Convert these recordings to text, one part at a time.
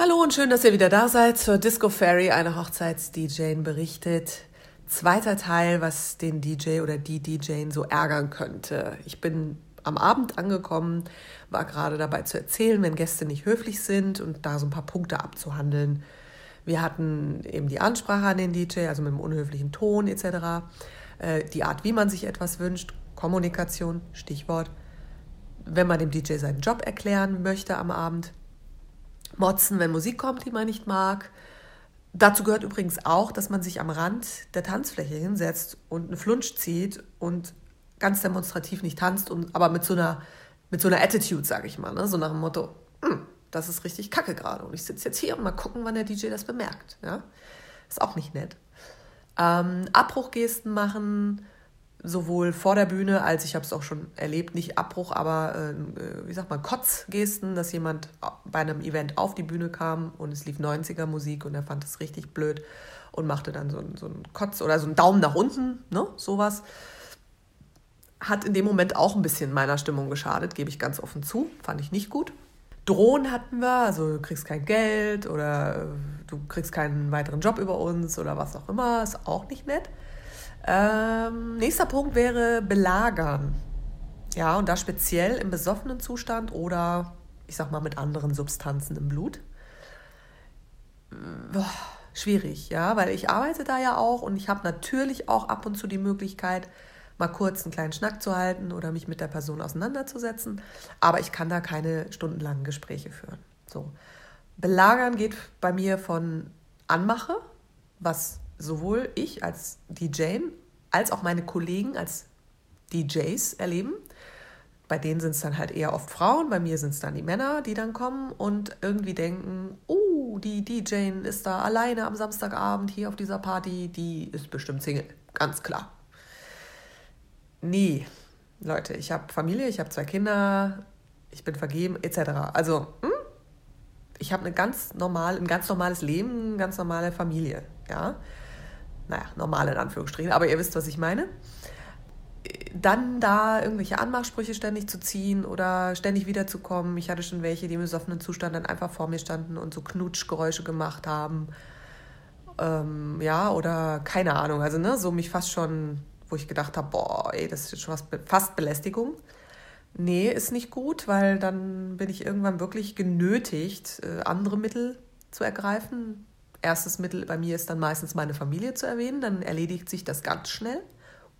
Hallo und schön, dass ihr wieder da seid zur Disco Fairy, eine Hochzeits-DJ berichtet. Zweiter Teil, was den DJ oder die DJ so ärgern könnte. Ich bin am Abend angekommen, war gerade dabei zu erzählen, wenn Gäste nicht höflich sind und da so ein paar Punkte abzuhandeln. Wir hatten eben die Ansprache an den DJ, also mit einem unhöflichen Ton etc. Äh, die Art, wie man sich etwas wünscht, Kommunikation, Stichwort. Wenn man dem DJ seinen Job erklären möchte am Abend, motzen, wenn Musik kommt, die man nicht mag. Dazu gehört übrigens auch, dass man sich am Rand der Tanzfläche hinsetzt und einen Flunsch zieht und ganz demonstrativ nicht tanzt, und, aber mit so einer, mit so einer Attitude, sage ich mal. Ne? So nach dem Motto, hm, das ist richtig kacke gerade und ich sitze jetzt hier und mal gucken, wann der DJ das bemerkt. Ja? Ist auch nicht nett. Ähm, Abbruchgesten machen, sowohl vor der Bühne als ich habe es auch schon erlebt, nicht Abbruch, aber äh, äh, wie sagt man, Kotzgesten, dass jemand bei einem Event auf die Bühne kam und es lief 90er Musik und er fand es richtig blöd und machte dann so, so einen Kotz oder so einen Daumen nach unten, ne, sowas. Hat in dem Moment auch ein bisschen meiner Stimmung geschadet, gebe ich ganz offen zu, fand ich nicht gut. Drohen hatten wir, also du kriegst kein Geld oder äh, du kriegst keinen weiteren Job über uns oder was auch immer, ist auch nicht nett. Ähm, nächster Punkt wäre belagern. Ja, und da speziell im besoffenen Zustand oder ich sag mal mit anderen Substanzen im Blut. Boah, schwierig, ja, weil ich arbeite da ja auch und ich habe natürlich auch ab und zu die Möglichkeit, mal kurz einen kleinen Schnack zu halten oder mich mit der Person auseinanderzusetzen, aber ich kann da keine stundenlangen Gespräche führen. So. Belagern geht bei mir von Anmache, was sowohl ich als DJ als auch meine Kollegen als DJs erleben. Bei denen sind es dann halt eher oft Frauen, bei mir sind es dann die Männer, die dann kommen und irgendwie denken, oh, die DJ ist da alleine am Samstagabend hier auf dieser Party, die ist bestimmt Single, ganz klar. Nee, Leute, ich habe Familie, ich habe zwei Kinder, ich bin vergeben, etc. Also, hm? ich habe ein ganz normales Leben, eine ganz normale Familie, ja naja, normal in Anführungsstrichen, aber ihr wisst, was ich meine. Dann da irgendwelche Anmachsprüche ständig zu ziehen oder ständig wiederzukommen. Ich hatte schon welche, die im besoffenen Zustand dann einfach vor mir standen und so Knutschgeräusche gemacht haben. Ähm, ja, oder keine Ahnung, also ne, so mich fast schon, wo ich gedacht habe, boah, ey, das ist jetzt schon was, fast Belästigung. Nee, ist nicht gut, weil dann bin ich irgendwann wirklich genötigt, äh, andere Mittel zu ergreifen, erstes Mittel bei mir ist dann meistens meine Familie zu erwähnen, dann erledigt sich das ganz schnell.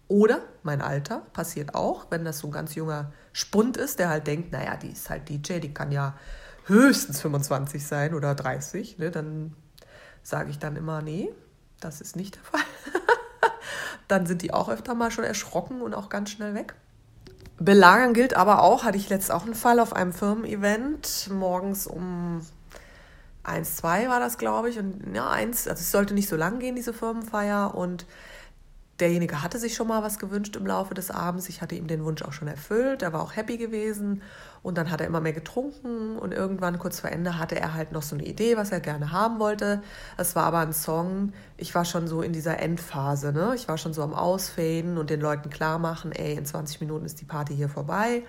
Oder mein Alter passiert auch, wenn das so ein ganz junger Spund ist, der halt denkt, naja, die ist halt DJ, die kann ja höchstens 25 sein oder 30, ne, dann sage ich dann immer, nee, das ist nicht der Fall. dann sind die auch öfter mal schon erschrocken und auch ganz schnell weg. Belagern gilt aber auch, hatte ich letzt auch einen Fall auf einem Firmen-Event, morgens um eins, zwei war das, glaube ich. Und ja, eins, also es sollte nicht so lang gehen, diese Firmenfeier. Und derjenige hatte sich schon mal was gewünscht im Laufe des Abends. Ich hatte ihm den Wunsch auch schon erfüllt. Er war auch happy gewesen. Und dann hat er immer mehr getrunken. Und irgendwann, kurz vor Ende, hatte er halt noch so eine Idee, was er gerne haben wollte. Es war aber ein Song. Ich war schon so in dieser Endphase. Ne? Ich war schon so am Ausfaden und den Leuten klar machen, ey, in 20 Minuten ist die Party hier vorbei.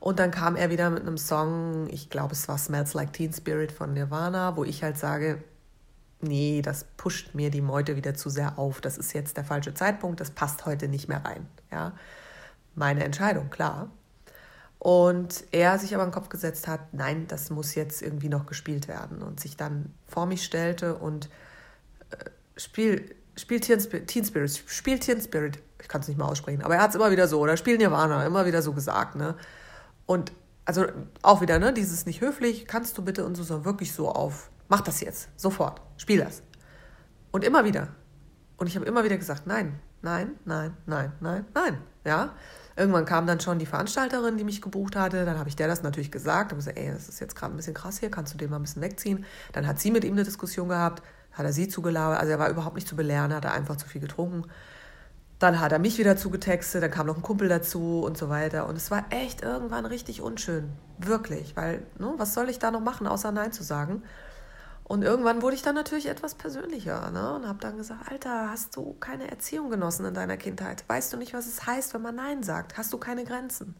Und dann kam er wieder mit einem Song, ich glaube, es war Smells Like Teen Spirit von Nirvana, wo ich halt sage, nee, das pusht mir die Meute wieder zu sehr auf. Das ist jetzt der falsche Zeitpunkt, das passt heute nicht mehr rein. Ja, meine Entscheidung, klar. Und er sich aber in den Kopf gesetzt hat, nein, das muss jetzt irgendwie noch gespielt werden. Und sich dann vor mich stellte und äh, spiel, spielt Teen Spirit, Teen Spirit, spielt Teen Spirit. Ich kann es nicht mal aussprechen, aber er hat es immer wieder so, oder spielt Nirvana, immer wieder so gesagt, ne? Und also auch wieder, ne, dieses nicht höflich, kannst du bitte und so, sondern wirklich so auf, mach das jetzt, sofort, spiel das. Und immer wieder. Und ich habe immer wieder gesagt, nein, nein, nein, nein, nein, nein, ja. Irgendwann kam dann schon die Veranstalterin, die mich gebucht hatte. Dann habe ich der das natürlich gesagt. Habe gesagt, ey, das ist jetzt gerade ein bisschen krass hier, kannst du den mal ein bisschen wegziehen? Dann hat sie mit ihm eine Diskussion gehabt, hat er sie zugelabert. Also er war überhaupt nicht zu belehren, hat er einfach zu viel getrunken. Dann hat er mich wieder zugetextet, dann kam noch ein Kumpel dazu und so weiter. Und es war echt irgendwann richtig unschön. Wirklich. Weil, ne, was soll ich da noch machen, außer Nein zu sagen? Und irgendwann wurde ich dann natürlich etwas persönlicher ne? und habe dann gesagt, Alter, hast du keine Erziehung genossen in deiner Kindheit? Weißt du nicht, was es heißt, wenn man Nein sagt? Hast du keine Grenzen?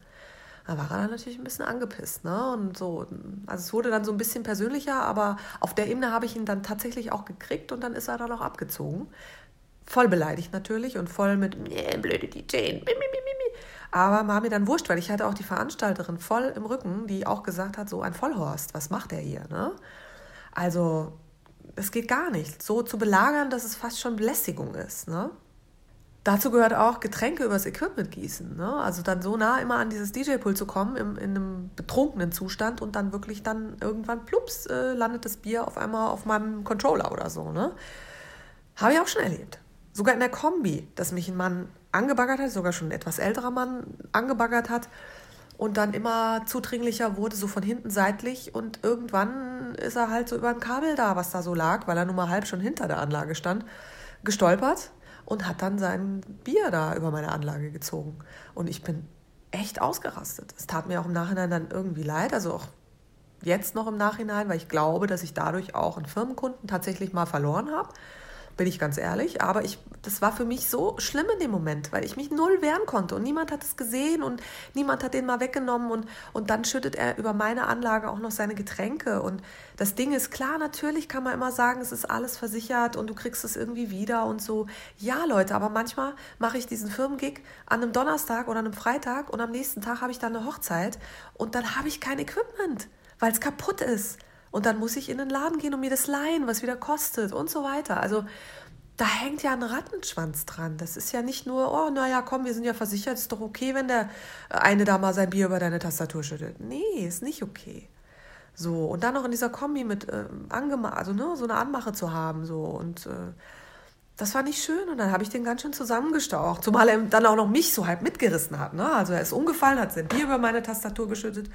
Da war er dann natürlich ein bisschen angepisst, ne? Und so, also es wurde dann so ein bisschen persönlicher, aber auf der Ebene habe ich ihn dann tatsächlich auch gekriegt und dann ist er dann auch abgezogen. Voll beleidigt natürlich und voll mit, blöde DJ, aber war mir dann wurscht, weil ich hatte auch die Veranstalterin voll im Rücken, die auch gesagt hat, so ein Vollhorst, was macht er hier, ne? Also, es geht gar nicht. So zu belagern, dass es fast schon Belästigung ist, ne? Dazu gehört auch Getränke übers Equipment gießen. Ne? Also dann so nah immer an dieses DJ-Pult zu kommen im, in einem betrunkenen Zustand und dann wirklich dann irgendwann plups äh, landet das Bier auf einmal auf meinem Controller oder so. Ne? Habe ich auch schon erlebt. Sogar in der Kombi, dass mich ein Mann angebaggert hat, sogar schon ein etwas älterer Mann angebaggert hat und dann immer zudringlicher wurde, so von hinten seitlich und irgendwann ist er halt so über ein Kabel da, was da so lag, weil er nun mal halb schon hinter der Anlage stand, gestolpert und hat dann sein Bier da über meine Anlage gezogen. Und ich bin echt ausgerastet. Es tat mir auch im Nachhinein dann irgendwie leid, also auch jetzt noch im Nachhinein, weil ich glaube, dass ich dadurch auch einen Firmenkunden tatsächlich mal verloren habe bin ich ganz ehrlich. Aber ich, das war für mich so schlimm in dem Moment, weil ich mich null wehren konnte und niemand hat es gesehen und niemand hat den mal weggenommen und, und dann schüttet er über meine Anlage auch noch seine Getränke. Und das Ding ist klar, natürlich kann man immer sagen, es ist alles versichert und du kriegst es irgendwie wieder und so. Ja, Leute, aber manchmal mache ich diesen Firmengig an einem Donnerstag oder einem Freitag und am nächsten Tag habe ich dann eine Hochzeit und dann habe ich kein Equipment, weil es kaputt ist. Und dann muss ich in den Laden gehen und mir das leihen, was wieder kostet und so weiter. Also da hängt ja ein Rattenschwanz dran. Das ist ja nicht nur, oh, naja, komm, wir sind ja versichert, ist doch okay, wenn der eine da mal sein Bier über deine Tastatur schüttet. Nee, ist nicht okay. So, und dann noch in dieser Kombi mit äh, Angema also ne, so eine Anmache zu haben, so und äh, das war nicht schön und dann habe ich den ganz schön zusammengestaucht, zumal er dann auch noch mich so halb mitgerissen hat. Ne? Also er ist umgefallen, hat sein Bier über meine Tastatur geschüttet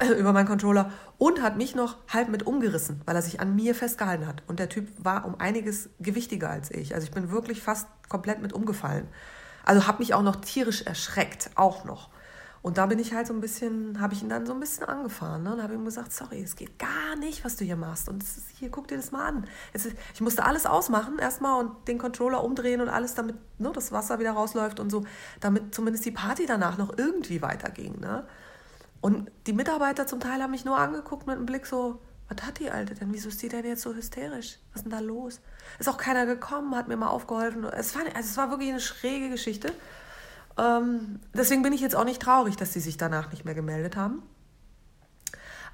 über meinen Controller und hat mich noch halb mit umgerissen, weil er sich an mir festgehalten hat. Und der Typ war um einiges gewichtiger als ich. Also ich bin wirklich fast komplett mit umgefallen. Also habe mich auch noch tierisch erschreckt, auch noch. Und da bin ich halt so ein bisschen, habe ich ihn dann so ein bisschen angefahren ne? und habe ihm gesagt, sorry, es geht gar nicht, was du hier machst. Und ist, hier, guck dir das mal an. Ist, ich musste alles ausmachen erstmal und den Controller umdrehen und alles, damit ne, das Wasser wieder rausläuft und so, damit zumindest die Party danach noch irgendwie weiterging. Ne? Und die Mitarbeiter zum Teil haben mich nur angeguckt mit einem Blick so, was hat die Alte denn? Wieso ist die denn jetzt so hysterisch? Was ist denn da los? Ist auch keiner gekommen, hat mir mal aufgeholfen. Es war, also es war wirklich eine schräge Geschichte. Ähm, deswegen bin ich jetzt auch nicht traurig, dass sie sich danach nicht mehr gemeldet haben.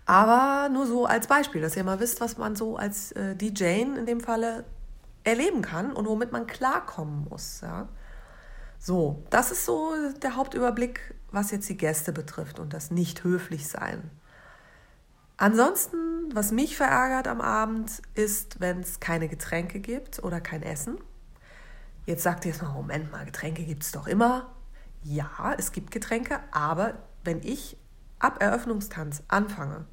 Aber nur so als Beispiel, dass ihr mal wisst, was man so als äh, DJ in dem Falle erleben kann und womit man klarkommen muss. Ja? So, das ist so der Hauptüberblick was jetzt die Gäste betrifft und das nicht höflich sein. Ansonsten, was mich verärgert am Abend, ist, wenn es keine Getränke gibt oder kein Essen. Jetzt sagt ihr jetzt mal, Moment mal, Getränke gibt es doch immer. Ja, es gibt Getränke, aber wenn ich ab Eröffnungstanz anfange,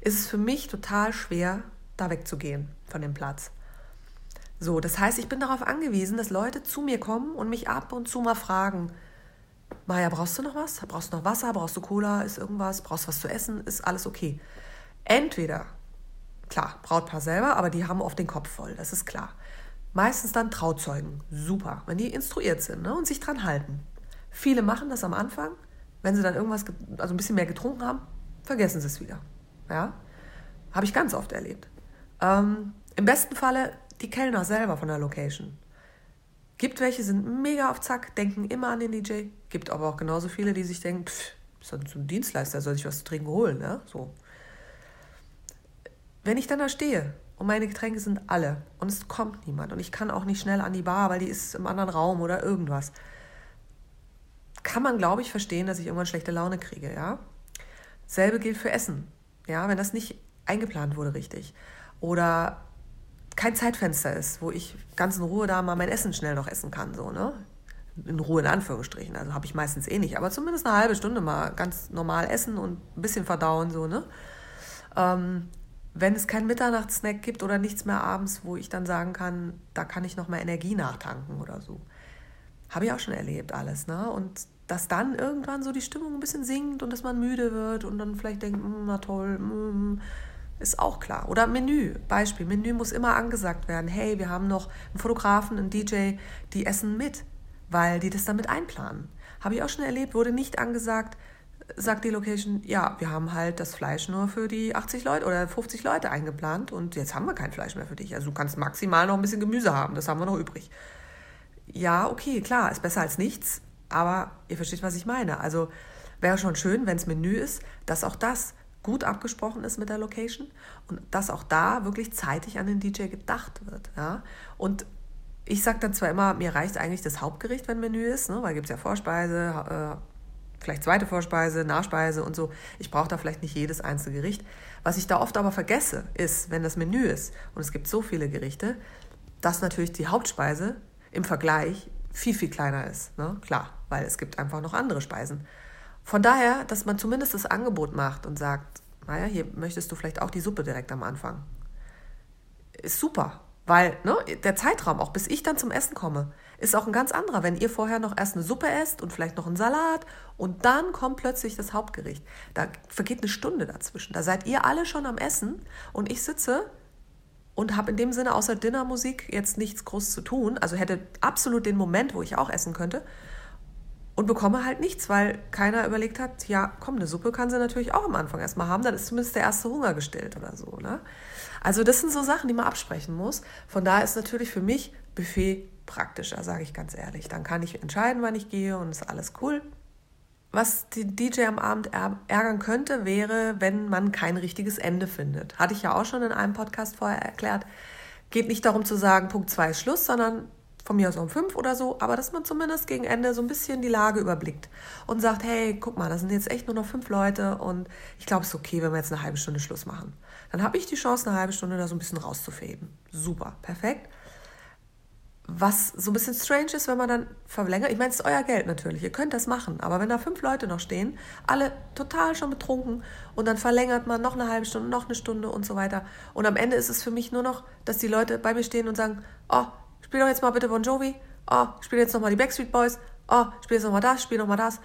ist es für mich total schwer, da wegzugehen von dem Platz. So, das heißt, ich bin darauf angewiesen, dass Leute zu mir kommen und mich ab und zu mal fragen, Maja, brauchst du noch was? Brauchst du noch Wasser? Brauchst du Cola? Ist irgendwas? Brauchst du was zu essen? Ist alles okay. Entweder, klar, Brautpaar selber, aber die haben oft den Kopf voll, das ist klar. Meistens dann Trauzeugen, super, wenn die instruiert sind ne, und sich dran halten. Viele machen das am Anfang, wenn sie dann irgendwas, also ein bisschen mehr getrunken haben, vergessen sie es wieder. Ja, habe ich ganz oft erlebt. Ähm, Im besten Falle die Kellner selber von der Location. Gibt welche, sind mega auf Zack, denken immer an den DJ. Gibt aber auch genauso viele, die sich denken, pff, ist doch ein Dienstleister, soll ich was zu trinken holen, ne? So. Wenn ich dann da stehe und meine Getränke sind alle und es kommt niemand und ich kann auch nicht schnell an die Bar, weil die ist im anderen Raum oder irgendwas, kann man, glaube ich, verstehen, dass ich irgendwann schlechte Laune kriege, ja? Selbe gilt für Essen, ja, wenn das nicht eingeplant wurde richtig. Oder kein Zeitfenster ist, wo ich ganz in Ruhe da mal mein Essen schnell noch essen kann, so, ne? In Ruhe in Anführungsstrichen, also habe ich meistens eh nicht, aber zumindest eine halbe Stunde mal ganz normal essen und ein bisschen verdauen, so, ne? Ähm, wenn es keinen Mitternachtssnack gibt oder nichts mehr abends, wo ich dann sagen kann, da kann ich noch mal Energie nachtanken oder so. Habe ich auch schon erlebt alles, ne? Und dass dann irgendwann so die Stimmung ein bisschen sinkt und dass man müde wird und dann vielleicht denkt, mm, na toll, mm, ist auch klar. Oder Menü, Beispiel. Menü muss immer angesagt werden. Hey, wir haben noch einen Fotografen, einen DJ, die essen mit, weil die das damit einplanen. Habe ich auch schon erlebt, wurde nicht angesagt, sagt die Location, ja, wir haben halt das Fleisch nur für die 80 Leute oder 50 Leute eingeplant und jetzt haben wir kein Fleisch mehr für dich. Also du kannst maximal noch ein bisschen Gemüse haben, das haben wir noch übrig. Ja, okay, klar, ist besser als nichts, aber ihr versteht, was ich meine. Also wäre schon schön, wenn es Menü ist, dass auch das gut abgesprochen ist mit der Location und dass auch da wirklich zeitig an den DJ gedacht wird. Ja? Und ich sage dann zwar immer, mir reicht eigentlich das Hauptgericht, wenn Menü ist, ne? weil gibt es ja Vorspeise, äh, vielleicht zweite Vorspeise, Nachspeise und so. Ich brauche da vielleicht nicht jedes einzelne Gericht. Was ich da oft aber vergesse, ist, wenn das Menü ist und es gibt so viele Gerichte, dass natürlich die Hauptspeise im Vergleich viel, viel kleiner ist. Ne? Klar, weil es gibt einfach noch andere Speisen. Von daher, dass man zumindest das Angebot macht und sagt, naja, hier möchtest du vielleicht auch die Suppe direkt am Anfang. Ist super, weil ne, der Zeitraum, auch bis ich dann zum Essen komme, ist auch ein ganz anderer. Wenn ihr vorher noch erst eine Suppe esst und vielleicht noch einen Salat und dann kommt plötzlich das Hauptgericht. Da vergeht eine Stunde dazwischen. Da seid ihr alle schon am Essen und ich sitze und habe in dem Sinne außer Dinnermusik jetzt nichts groß zu tun. Also hätte absolut den Moment, wo ich auch essen könnte und bekomme halt nichts, weil keiner überlegt hat, ja, komm, eine Suppe kann sie natürlich auch am Anfang erstmal haben, dann ist zumindest der erste Hunger gestillt oder so. Ne? Also das sind so Sachen, die man absprechen muss. Von daher ist natürlich für mich Buffet praktischer, sage ich ganz ehrlich. Dann kann ich entscheiden, wann ich gehe und ist alles cool. Was die DJ am Abend ärgern könnte, wäre, wenn man kein richtiges Ende findet. Hatte ich ja auch schon in einem Podcast vorher erklärt. Geht nicht darum zu sagen, Punkt 2 ist Schluss, sondern von mir aus um 5 oder so, aber dass man zumindest gegen Ende so ein bisschen die Lage überblickt und sagt, hey, guck mal, da sind jetzt echt nur noch fünf Leute und ich glaube, es ist okay, wenn wir jetzt eine halbe Stunde Schluss machen. Dann habe ich die Chance, eine halbe Stunde da so ein bisschen rauszufaden. Super, perfekt. Was so ein bisschen strange ist, wenn man dann verlängert. Ich meine, es ist euer Geld natürlich. Ihr könnt das machen. Aber wenn da fünf Leute noch stehen, alle total schon betrunken und dann verlängert man noch eine halbe Stunde, noch eine Stunde und so weiter. Und am Ende ist es für mich nur noch, dass die Leute bei mir stehen und sagen, oh, spiel doch jetzt mal bitte Bon Jovi. Oh, spiel jetzt nochmal die Backstreet Boys. Oh, spiel jetzt nochmal das, spiel nochmal das.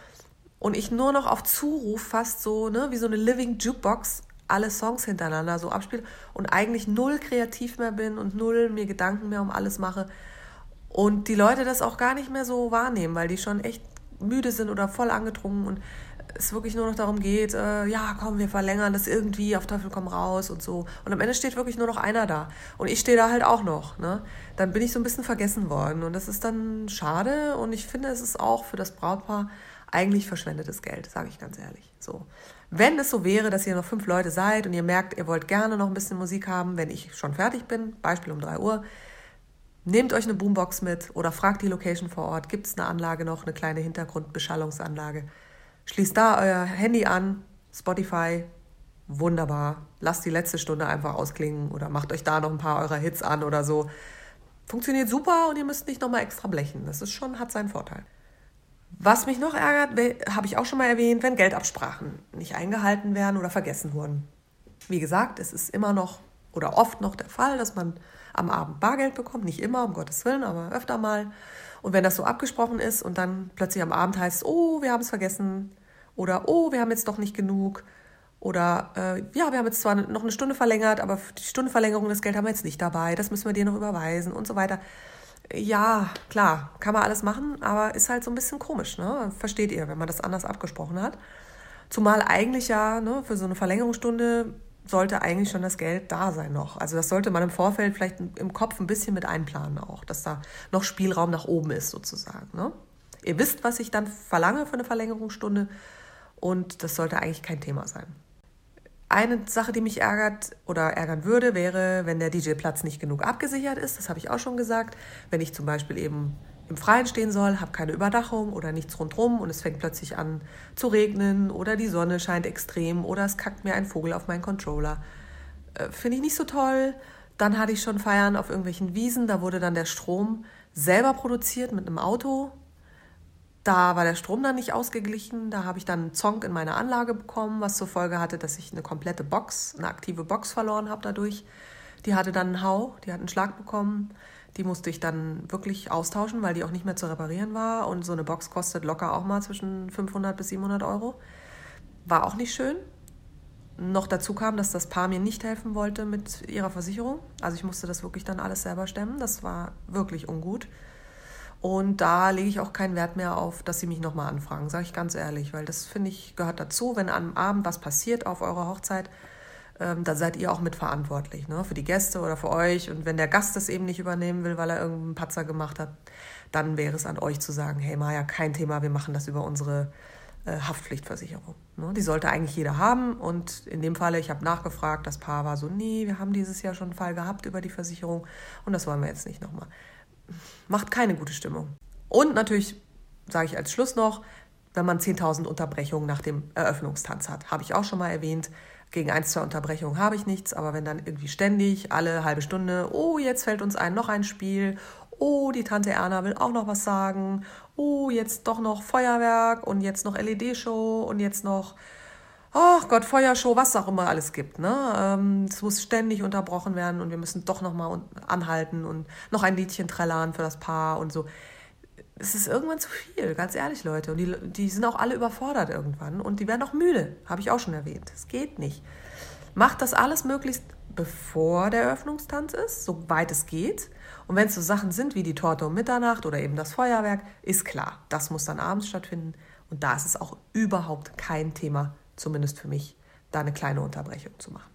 Und ich nur noch auf Zuruf fast so, ne, wie so eine Living Jukebox alle Songs hintereinander so abspiele und eigentlich null kreativ mehr bin und null mir Gedanken mehr um alles mache und die Leute das auch gar nicht mehr so wahrnehmen, weil die schon echt müde sind oder voll angetrunken und es wirklich nur noch darum geht, äh, ja, komm, wir verlängern das irgendwie, auf Teufel komm raus und so. Und am Ende steht wirklich nur noch einer da. Und ich stehe da halt auch noch. Ne? Dann bin ich so ein bisschen vergessen worden. Und das ist dann schade. Und ich finde, es ist auch für das Brautpaar eigentlich verschwendetes Geld, sage ich ganz ehrlich. So. Wenn es so wäre, dass ihr noch fünf Leute seid und ihr merkt, ihr wollt gerne noch ein bisschen Musik haben, wenn ich schon fertig bin, Beispiel um drei Uhr, Nehmt euch eine Boombox mit oder fragt die Location vor Ort. Gibt es eine Anlage noch, eine kleine Hintergrundbeschallungsanlage? Schließt da euer Handy an, Spotify, wunderbar. Lasst die letzte Stunde einfach ausklingen oder macht euch da noch ein paar eurer Hits an oder so. Funktioniert super und ihr müsst nicht nochmal extra blechen. Das ist schon, hat seinen Vorteil. Was mich noch ärgert, habe ich auch schon mal erwähnt, wenn Geldabsprachen nicht eingehalten werden oder vergessen wurden. Wie gesagt, es ist immer noch oder oft noch der Fall, dass man am Abend Bargeld bekommt. Nicht immer, um Gottes Willen, aber öfter mal. Und wenn das so abgesprochen ist und dann plötzlich am Abend heißt, oh, wir haben es vergessen oder oh, wir haben jetzt doch nicht genug oder äh, ja, wir haben jetzt zwar noch eine Stunde verlängert, aber die Stundenverlängerung, das Geld haben wir jetzt nicht dabei, das müssen wir dir noch überweisen und so weiter. Ja, klar, kann man alles machen, aber ist halt so ein bisschen komisch, ne? Versteht ihr, wenn man das anders abgesprochen hat. Zumal eigentlich ja ne, für so eine Verlängerungsstunde sollte eigentlich schon das Geld da sein noch. Also das sollte man im Vorfeld vielleicht im Kopf ein bisschen mit einplanen auch, dass da noch Spielraum nach oben ist sozusagen. Ne? Ihr wisst, was ich dann verlange für eine Verlängerungsstunde und das sollte eigentlich kein Thema sein. Eine Sache, die mich ärgert oder ärgern würde, wäre, wenn der DJ-Platz nicht genug abgesichert ist. Das habe ich auch schon gesagt. Wenn ich zum Beispiel eben im Freien stehen soll, habe keine Überdachung oder nichts rundherum und es fängt plötzlich an zu regnen oder die Sonne scheint extrem oder es kackt mir ein Vogel auf meinen Controller. Äh, Finde ich nicht so toll. Dann hatte ich schon Feiern auf irgendwelchen Wiesen, da wurde dann der Strom selber produziert mit einem Auto. Da war der Strom dann nicht ausgeglichen. Da habe ich dann einen Zonk in meine Anlage bekommen, was zur Folge hatte, dass ich eine komplette Box, eine aktive Box verloren habe dadurch. Die hatte dann einen Hau, die hat einen Schlag bekommen. Die musste ich dann wirklich austauschen, weil die auch nicht mehr zu reparieren war. Und so eine Box kostet locker auch mal zwischen 500 bis 700 Euro. War auch nicht schön. Noch dazu kam, dass das Paar mir nicht helfen wollte mit ihrer Versicherung. Also ich musste das wirklich dann alles selber stemmen. Das war wirklich ungut. Und da lege ich auch keinen Wert mehr auf, dass sie mich nochmal anfragen, sage ich ganz ehrlich, weil das finde ich gehört dazu. Wenn am Abend was passiert auf eurer Hochzeit, ähm, dann seid ihr auch mitverantwortlich ne? für die Gäste oder für euch. Und wenn der Gast das eben nicht übernehmen will, weil er irgendeinen Patzer gemacht hat, dann wäre es an euch zu sagen, hey Maja, kein Thema, wir machen das über unsere äh, Haftpflichtversicherung. Ne? Die sollte eigentlich jeder haben. Und in dem Falle, ich habe nachgefragt, das Paar war so, nee, wir haben dieses Jahr schon einen Fall gehabt über die Versicherung und das wollen wir jetzt nicht nochmal. Macht keine gute Stimmung. Und natürlich, sage ich als Schluss noch, wenn man 10.000 Unterbrechungen nach dem Eröffnungstanz hat. Habe ich auch schon mal erwähnt. Gegen ein, zwei Unterbrechungen habe ich nichts, aber wenn dann irgendwie ständig, alle halbe Stunde, oh, jetzt fällt uns ein, noch ein Spiel, oh, die Tante Erna will auch noch was sagen, oh, jetzt doch noch Feuerwerk und jetzt noch LED-Show und jetzt noch, ach Gott, Feuershow, was auch immer alles gibt. Ne? Ähm, es muss ständig unterbrochen werden und wir müssen doch noch mal anhalten und noch ein Liedchen trällern für das Paar und so es ist irgendwann zu viel, ganz ehrlich, Leute. Und die, die sind auch alle überfordert irgendwann und die werden auch müde, habe ich auch schon erwähnt. Es geht nicht. Macht das alles möglichst bevor der Eröffnungstanz ist, soweit es geht. Und wenn es so Sachen sind wie die Torte um Mitternacht oder eben das Feuerwerk, ist klar, das muss dann abends stattfinden. Und da ist es auch überhaupt kein Thema, zumindest für mich, da eine kleine Unterbrechung zu machen.